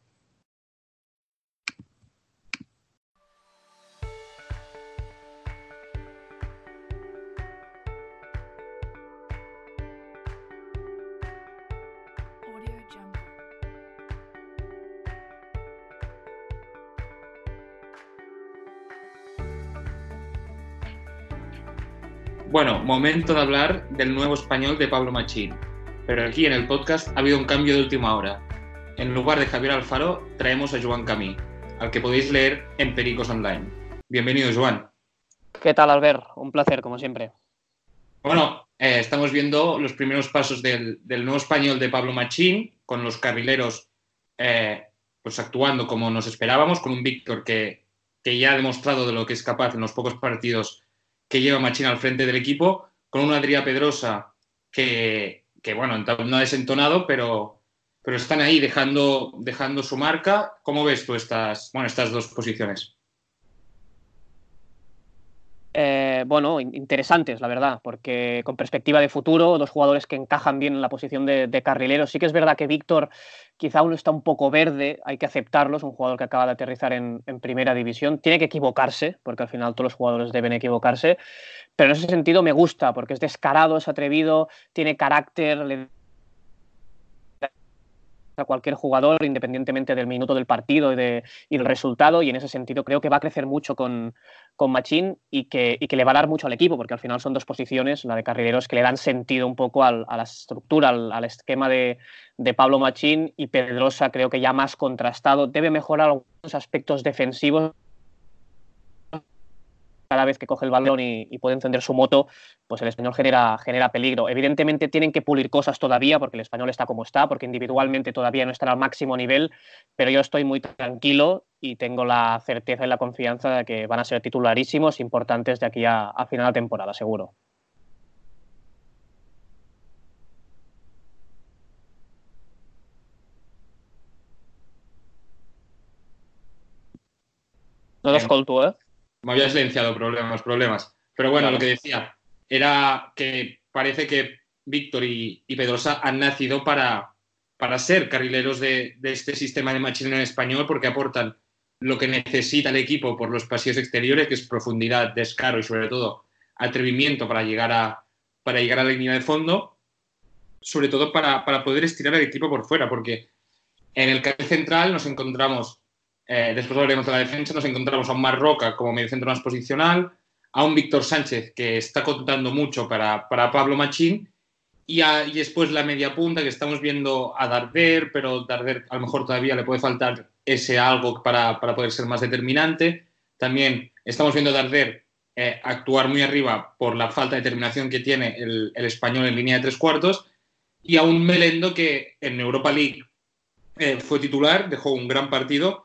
Bueno, momento de hablar del nuevo español de Pablo Machín. Pero aquí en el podcast ha habido un cambio de última hora. En lugar de Javier Alfaro, traemos a Joan Camí, al que podéis leer en Pericos Online. Bienvenido, Joan. ¿Qué tal, Albert? Un placer, como siempre. Bueno, eh, estamos viendo los primeros pasos del, del, nuevo español de Pablo Machín, con los carrileros eh, pues actuando como nos esperábamos, con un Víctor que, que ya ha demostrado de lo que es capaz en los pocos partidos que lleva Machín al frente del equipo, con una Adrià Pedrosa que, que, bueno, no ha desentonado, pero, pero están ahí dejando, dejando su marca. ¿Cómo ves tú estas, bueno, estas dos posiciones? Eh, bueno, interesantes, la verdad, porque con perspectiva de futuro, dos jugadores que encajan bien en la posición de, de carrilero. Sí que es verdad que Víctor quizá uno está un poco verde, hay que aceptarlo, es un jugador que acaba de aterrizar en, en, primera división, tiene que equivocarse, porque al final todos los jugadores deben equivocarse, pero en ese sentido me gusta, porque es descarado, es atrevido, tiene carácter, le a cualquier jugador, independientemente del minuto del partido y, de, y, del resultado, y en ese sentido creo que va a crecer mucho con, con Machín y que, y que, le va a dar mucho al equipo, porque al final son dos posiciones, la de carrileros, que le dan sentido un poco al, a la estructura, al, al esquema de, de, Pablo Machín, y Pedrosa creo que ya más contrastado, debe mejorar algunos aspectos defensivos cada vez que coge el balón y, y, puede encender su moto, pues el español genera, genera peligro. Evidentemente tienen que pulir cosas todavía, porque el español está como está, porque individualmente todavía no están al máximo nivel, pero yo estoy muy tranquilo y tengo la certeza y la confianza de que van a ser titularísimos, importantes de aquí a, a final de temporada, seguro. No lo escolto, eh? Me había silenciado problemas, problemas. Pero bueno, claro. lo que decía era que parece que Víctor y, y, Pedrosa han nacido para, para ser carrileros de, de este sistema de machine en español porque aportan lo que necesita el equipo por los pasillos exteriores, que es profundidad, descaro y sobre todo atrevimiento para llegar a, para llegar a la línea de fondo, sobre todo para, para poder estirar el equipo por fuera, porque en el carril central nos encontramos eh, después hablaremos de la defensa. Nos encontramos a un Marroca como mediocentro más posicional, a un Víctor Sánchez que está contando mucho para, para Pablo Machín y, a, y, después la media punta que estamos viendo a Darder, pero Darder a lo mejor todavía le puede faltar ese algo para, para poder ser más determinante. También estamos viendo a Darder eh, actuar muy arriba por la falta de determinación que tiene el, el, español en línea de tres cuartos y a un Melendo que en Europa League eh, fue titular, dejó un gran partido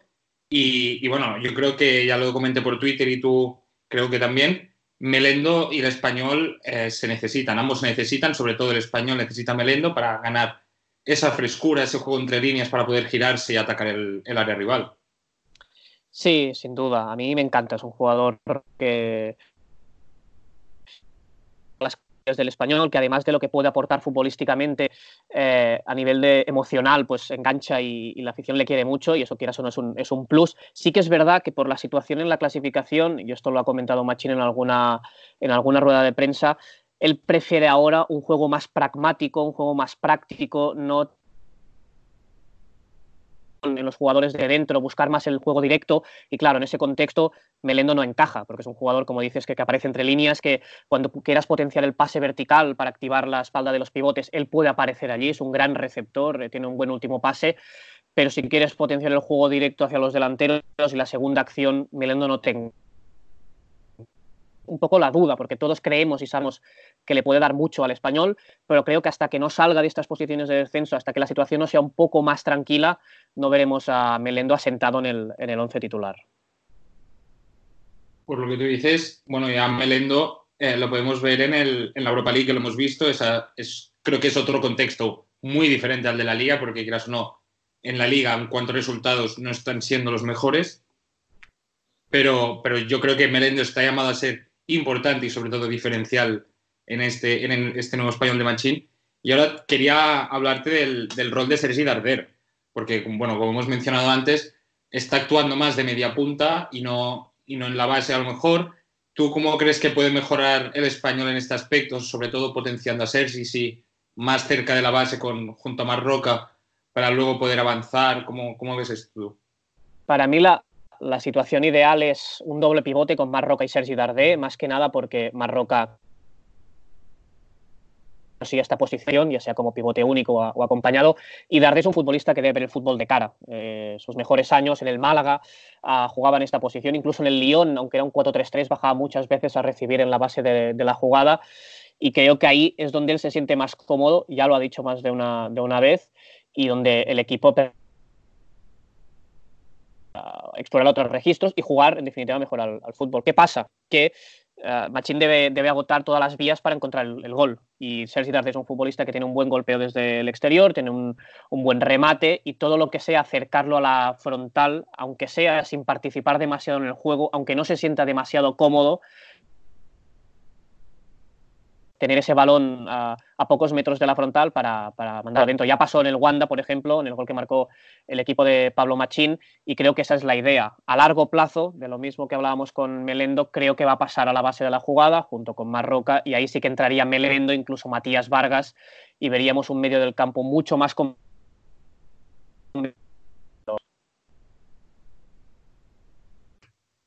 y, bueno, yo creo que ya lo comenté por Twitter y tú creo que también, Melendo y el español eh, se necesitan, ambos se necesitan, sobre todo el español necesita Melendo para ganar esa frescura, ese juego entre líneas para poder girarse y atacar el, el área rival. Sí, sin duda. A mí me encanta. Es un jugador que del español, que además de lo que puede aportar futbolísticamente eh, a nivel de emocional, pues engancha y, la afición le quiere mucho y eso quieras o no es un, es un, plus. Sí que es verdad que por la situación en la clasificación, y esto lo ha comentado Machín en alguna, en alguna rueda de prensa, él prefiere ahora un juego más pragmático, un juego más práctico, no en los jugadores de dentro, buscar más el juego directo. Y claro, en ese contexto Melendo no encaja, porque es un jugador, como dices, que, aparece entre líneas, que cuando quieras potenciar el pase vertical para activar la espalda de los pivotes, él puede aparecer allí, es un gran receptor, eh, tiene un buen último pase, pero si quieres potenciar el juego directo hacia los delanteros y la segunda acción, Melendo no tenga un poco la duda, porque todos creemos y sabemos que le puede dar mucho al español, pero creo que hasta que no salga de estas posiciones de descenso, hasta que la situación no sea un poco más tranquila, no veremos a Melendo asentado en el, en el once titular. Por lo que tú dices, bueno, ya Melendo eh, lo podemos ver en, el, en, la Europa League, que lo hemos visto, esa, es, creo que es otro contexto muy diferente al de la Liga, porque quieras o no, en la Liga, en cuanto a resultados, no están siendo los mejores, pero, pero yo creo que Melendo está llamado a ser importante y sobre todo diferencial en este, en este nuevo español de Machín. Y ahora quería hablarte del, del rol de Sergi Darder, porque, bueno, como hemos mencionado antes, está actuando más de media punta y no, y no en la base a lo mejor. ¿Tú cómo crees que puede mejorar el español en este aspecto, sobre todo potenciando a Sergi, si más cerca de la base con, junto a Marroca, para luego poder avanzar? ¿Cómo, cómo ves esto? Para mí la, la situación ideal es un doble pivote con Marroca y Sergi Dardé, más que nada porque Marroca consigue esta posición, ya sea como pivote único o, acompañado. Y Dardé es un futbolista que debe ver el fútbol de cara. Eh, sus mejores años en el Málaga ah, jugaba en esta posición, incluso en el Lyon, aunque era un 4-3-3, bajaba muchas veces a recibir en la base de, la jugada. Y creo que ahí es donde él se siente más cómodo, ya lo ha dicho más de una, de una vez, y donde el equipo explorar otros registros y jugar en definitiva mejor al, fútbol. ¿Qué pasa? Que uh, Machín debe, agotar todas las vías para encontrar el, gol. Y Sergi Darder es un futbolista que tiene un buen golpeo desde el exterior, tiene un, buen remate y todo lo que sea acercarlo a la frontal, aunque sea sin participar demasiado en el juego, aunque no se sienta demasiado cómodo, tener ese balón a, pocos metros de la frontal para, para mandar adentro. Ya pasó en el Wanda, por ejemplo, en el gol que marcó el equipo de Pablo Machín, y creo que esa es la idea. A largo plazo, de lo mismo que hablábamos con Melendo, creo que va a pasar a la base de la jugada junto con Marroca, y ahí sí que entraría Melendo, incluso Matías Vargas, y veríamos un medio del campo mucho más...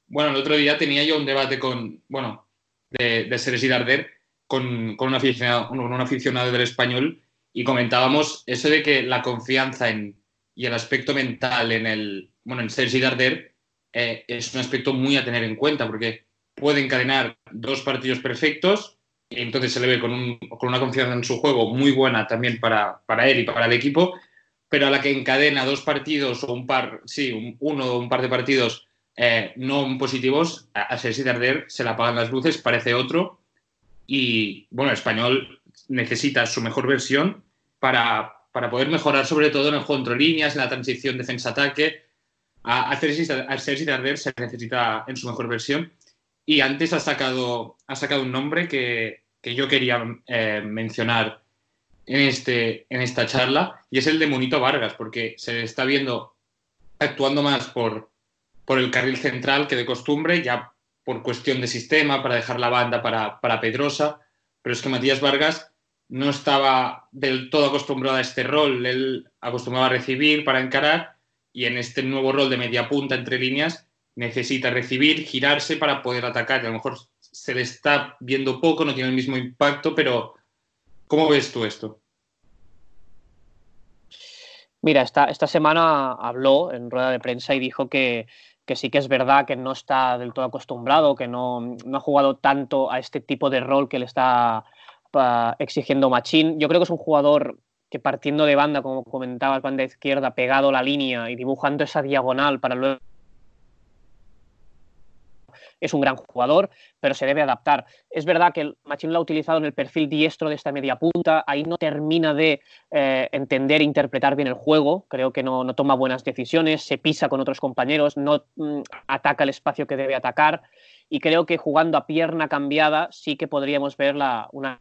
Bueno, el otro día tenía yo un debate con, bueno, de, de Sergi Darder, con, un, aficionado, del español y comentábamos eso de que la confianza en, y el aspecto mental en el bueno en Sergi Darder eh, es un aspecto muy a tener en cuenta porque puede encadenar dos partidos perfectos y entonces se le ve con, una confianza en su juego muy buena también para, él y para el equipo pero a la que encadena dos partidos o un par sí uno o un par de partidos eh, no positivos a Sergi Darder se le apagan las luces parece otro y bueno, el español necesita su mejor versión para, poder mejorar sobre todo en el juego entre líneas, en la transición defensa-ataque. A, a Sergi Darder se necesita en su mejor versión. Y antes ha sacado, ha sacado un nombre que, yo quería eh, mencionar en, este, en esta charla, y es el de Monito Vargas, porque se está viendo actuando más por, por el carril central que de costumbre, ya por cuestión de sistema, para dejar la banda para, Pedrosa, pero es que Matías Vargas no estaba del todo acostumbrado a este rol, él acostumbraba a recibir para encarar y en este nuevo rol de media punta entre líneas necesita recibir, girarse para poder atacar. a lo mejor se le está viendo poco, no tiene el mismo impacto, pero ¿cómo ves tú esto? Mira, esta, esta semana habló en rueda de prensa y dijo que, que sí que es verdad que no está del todo acostumbrado, que no, ha jugado tanto a este tipo de rol que le está exigiendo Machín. Yo creo que es un jugador que partiendo de banda, como comentabas, banda izquierda, pegado a la línea y dibujando esa diagonal para luego es un gran jugador, pero se debe adaptar. Es verdad que Machín lo ha utilizado en el perfil diestro de esta media punta, ahí no termina de eh, entender e interpretar bien el juego, creo que no, toma buenas decisiones, se pisa con otros compañeros, no mm, ataca el espacio que debe atacar y creo que jugando a pierna cambiada sí que podríamos ver la, una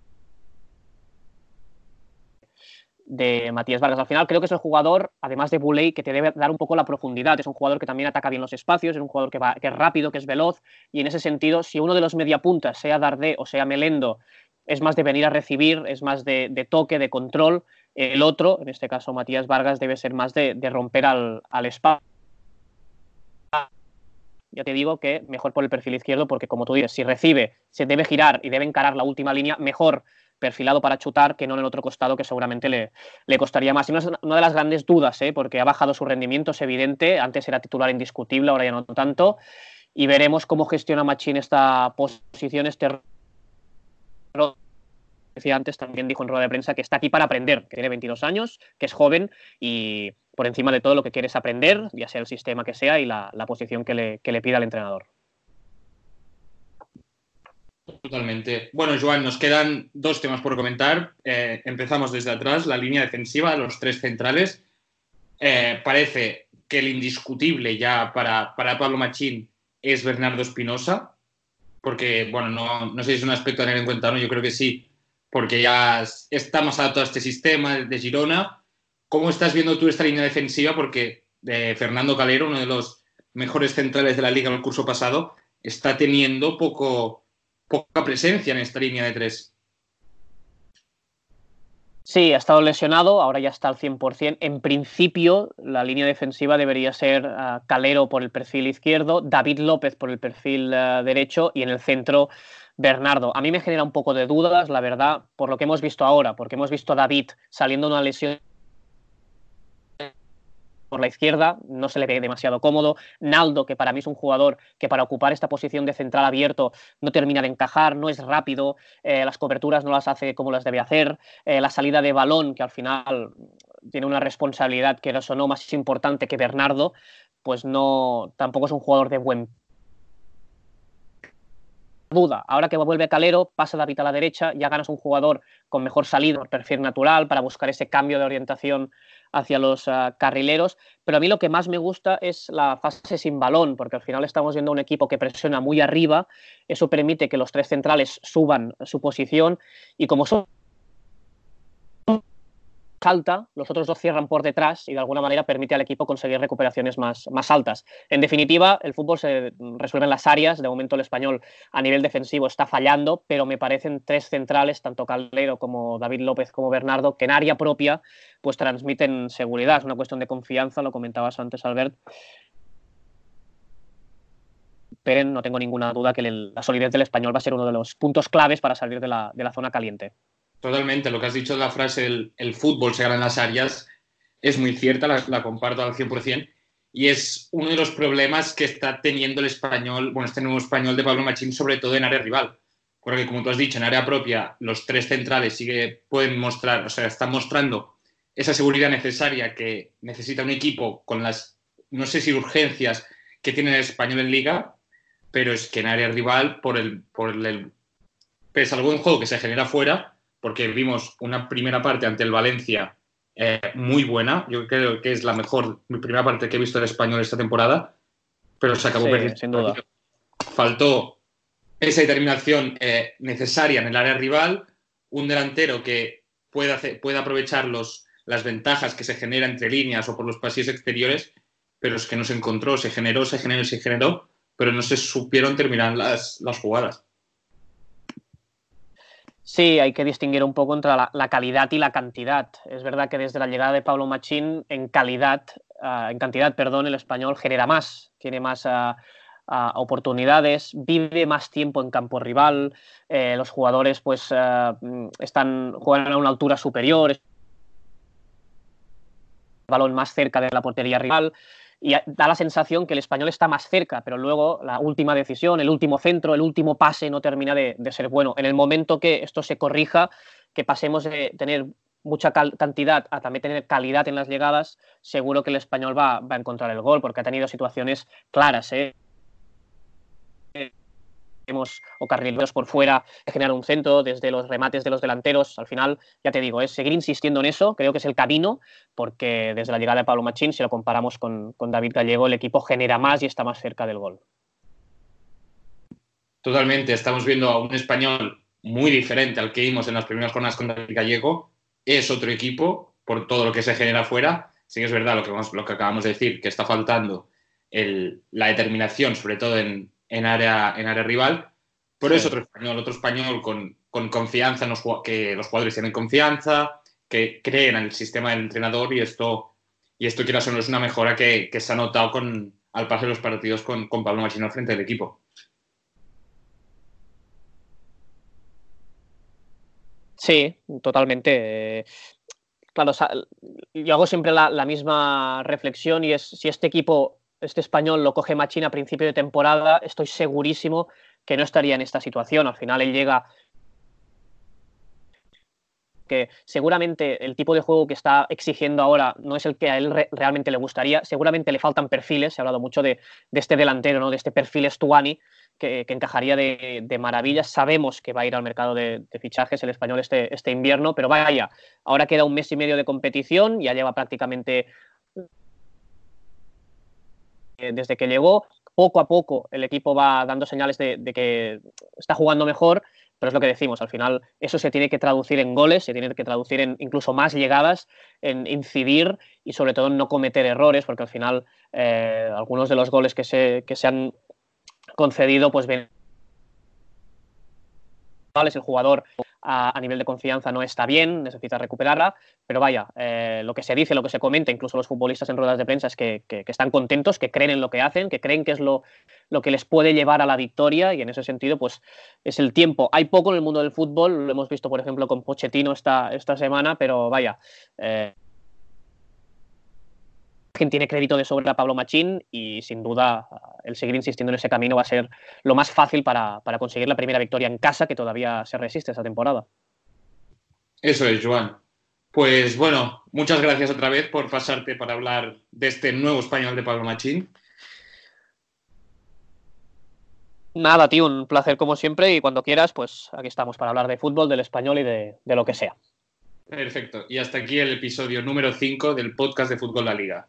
de Matías Vargas. Al final creo que es el jugador, además de Buley, que te debe dar un poco la profundidad. Es un jugador que también ataca bien los espacios, es un jugador que, va, que es rápido, que es veloz, y en ese sentido, si uno de los mediapuntas, sea Dardé o sea Melendo, es más de venir a recibir, es más de, toque, de control, el otro, en este caso Matías Vargas, debe ser más de, romper al, al espacio ya te digo que mejor por el perfil izquierdo, porque como tú dices, si recibe, se debe girar y debe encarar la última línea, mejor perfilado para chutar que no en el otro costado que seguramente le, le costaría más. Y una, una, de las grandes dudas, ¿eh? porque ha bajado su rendimiento, es evidente, antes era titular indiscutible, ahora ya no tanto, y veremos cómo gestiona Machín esta posición, este decía antes, también dijo en rueda de prensa que está aquí para aprender, que tiene 22 años, que es joven y por encima de todo lo que quiere es aprender, ya sea el sistema que sea y la, la posición que le, que le pida el entrenador. Totalmente. Bueno, Joan, nos quedan dos temas por comentar. Eh, empezamos desde atrás, la línea defensiva, los tres centrales. Eh, parece que el indiscutible ya para, para Pablo Machín es Bernardo Espinosa, porque, bueno, no, no, sé si es un aspecto a tener en cuenta no, yo creo que sí, porque ya está más adaptado a este sistema de Girona. ¿Cómo estás viendo tú esta línea defensiva? Porque eh, Fernando Calero, uno de los mejores centrales de la liga en el curso pasado, está teniendo poco, poca presencia en esta línea de tres. Sí, ha estado lesionado, ahora ya está al 100%. En principio, la línea defensiva debería ser uh, Calero por el perfil izquierdo, David López por el perfil uh, derecho y en el centro Bernardo. A mí me genera un poco de dudas, la verdad, por lo que hemos visto ahora, porque hemos visto a David saliendo una lesión por la izquierda, no se le ve demasiado cómodo. Naldo, que para mí es un jugador que para ocupar esta posición de central abierto no termina de encajar, no es rápido, eh, las coberturas no las hace como las debe hacer, eh, la salida de balón, que al final tiene una responsabilidad que eso no más importante que Bernardo, pues no, tampoco es un jugador de buen duda. Ahora que vuelve Calero, pasa David a la derecha, ya ganas un jugador con mejor salida, perfil natural, para buscar ese cambio de orientación hacia los uh, carrileros, pero a mí lo que más me gusta es la fase sin balón, porque al final estamos viendo un equipo que presiona muy arriba, eso permite que los tres centrales suban su posición y como son salta, los otros dos cierran por detrás y de alguna manera permite al equipo conseguir recuperaciones más, más altas. En definitiva, el fútbol se resuelve en las áreas, de momento el español a nivel defensivo está fallando, pero me parecen tres centrales, tanto Calero como David López como Bernardo, que en área propia pues transmiten seguridad, es una cuestión de confianza, lo comentabas antes Albert. Pero no tengo ninguna duda que la solidez del español va a ser uno de los puntos claves para salir de la, de la zona caliente. Totalmente, lo que has dicho de la frase el, el fútbol se gana en las áreas es muy cierta, la, la, comparto al 100%, y es uno de los problemas que está teniendo el español, bueno, este nuevo español de Pablo Machín, sobre todo en área rival. Porque, como tú has dicho, en área propia, los tres centrales sí que pueden mostrar, o sea, están mostrando esa seguridad necesaria que necesita un equipo con las, no sé si urgencias que tiene el español en liga, pero es que en área rival, por el, por el, pese al buen juego que se genera fuera, porque vimos una primera parte ante el Valencia eh, muy buena. Yo creo que es la mejor primera parte que he visto del español esta temporada, pero se acabó sí, Sin duda. Faltó esa determinación eh, necesaria en el área rival, un delantero que pueda, hacer, pueda aprovechar los, las ventajas que se generan entre líneas o por los pasillos exteriores, pero es que no se encontró, se generó, se generó, se generó, pero no se supieron terminar las, las jugadas. Sí, hay que distinguir un poco entre la, calidad y la cantidad. Es verdad que desde la llegada de Pablo Machín, en calidad, uh, en cantidad, perdón, el español genera más, tiene más uh, oportunidades, vive más tiempo en campo rival, eh, los jugadores pues están juegan a una altura superior, el balón más cerca de la portería rival y da la sensación que el español está más cerca, pero luego la última decisión, el último centro, el último pase no termina de, ser bueno. En el momento que esto se corrija, que pasemos de tener mucha cantidad a también tener calidad en las llegadas, seguro que el español va, va a encontrar el gol, porque ha tenido situaciones claras. ¿eh? O carrileros por fuera que un centro, desde los remates de los delanteros. Al final, ya te digo, es seguir insistiendo en eso, creo que es el camino, porque desde la llegada de Pablo Machín, si lo comparamos con, con David Gallego, el equipo genera más y está más cerca del gol. Totalmente, estamos viendo a un español muy diferente al que vimos en las primeras jornadas con David Gallego. Es otro equipo por todo lo que se genera afuera. Sí que es verdad lo que, lo que acabamos de decir, que está faltando la determinación, sobre todo en, en área, en área rival. Por eso otro español, otro español con, con confianza, en los, que los jugadores tienen confianza, que creen en el sistema del entrenador y esto, y esto quiero no es una mejora que, que, se ha notado con, al pasar los partidos con, con Pablo Machino al frente del equipo. Sí, totalmente. Claro, yo hago siempre la, la, misma reflexión y es si este equipo este español lo coge Machín a principio de temporada, estoy segurísimo que no estaría en esta situación. Al final él llega que seguramente el tipo de juego que está exigiendo ahora no es el que a él realmente le gustaría. Seguramente le faltan perfiles, se ha hablado mucho de, este delantero, ¿no? de este perfil Stuani, que, encajaría de, de, maravilla. Sabemos que va a ir al mercado de, fichajes el español este, este invierno, pero vaya, ahora queda un mes y medio de competición, ya lleva prácticamente desde que llegó, poco a poco el equipo va dando señales de, que está jugando mejor, pero es lo que decimos, al final eso se tiene que traducir en goles, se tiene que traducir en incluso más llegadas, en incidir y sobre todo en no cometer errores, porque al final eh, algunos de los goles que se, que se han concedido pues ven el jugador a, nivel de confianza no está bien, necesita recuperarla, pero vaya, eh, lo que se dice, lo que se comenta, incluso los futbolistas en ruedas de prensa, es que, están contentos, que creen en lo que hacen, que creen que es lo, lo, que les puede llevar a la victoria y en ese sentido, pues es el tiempo. Hay poco en el mundo del fútbol, lo hemos visto, por ejemplo, con Pochettino esta, esta semana, pero vaya. Eh, tiene crédito de sobra Pablo Machín y sin duda el seguir insistiendo en ese camino va a ser lo más fácil para, para conseguir la primera victoria en casa que todavía se resiste esa temporada. Eso es, Joan. Pues bueno, muchas gracias otra vez por pasarte para hablar de este nuevo español de Pablo Machín. Nada, tío, un placer como siempre y cuando quieras, pues aquí estamos para hablar de fútbol, del español y de, de lo que sea. Perfecto. Y hasta aquí el episodio número 5 del podcast de Fútbol La Liga.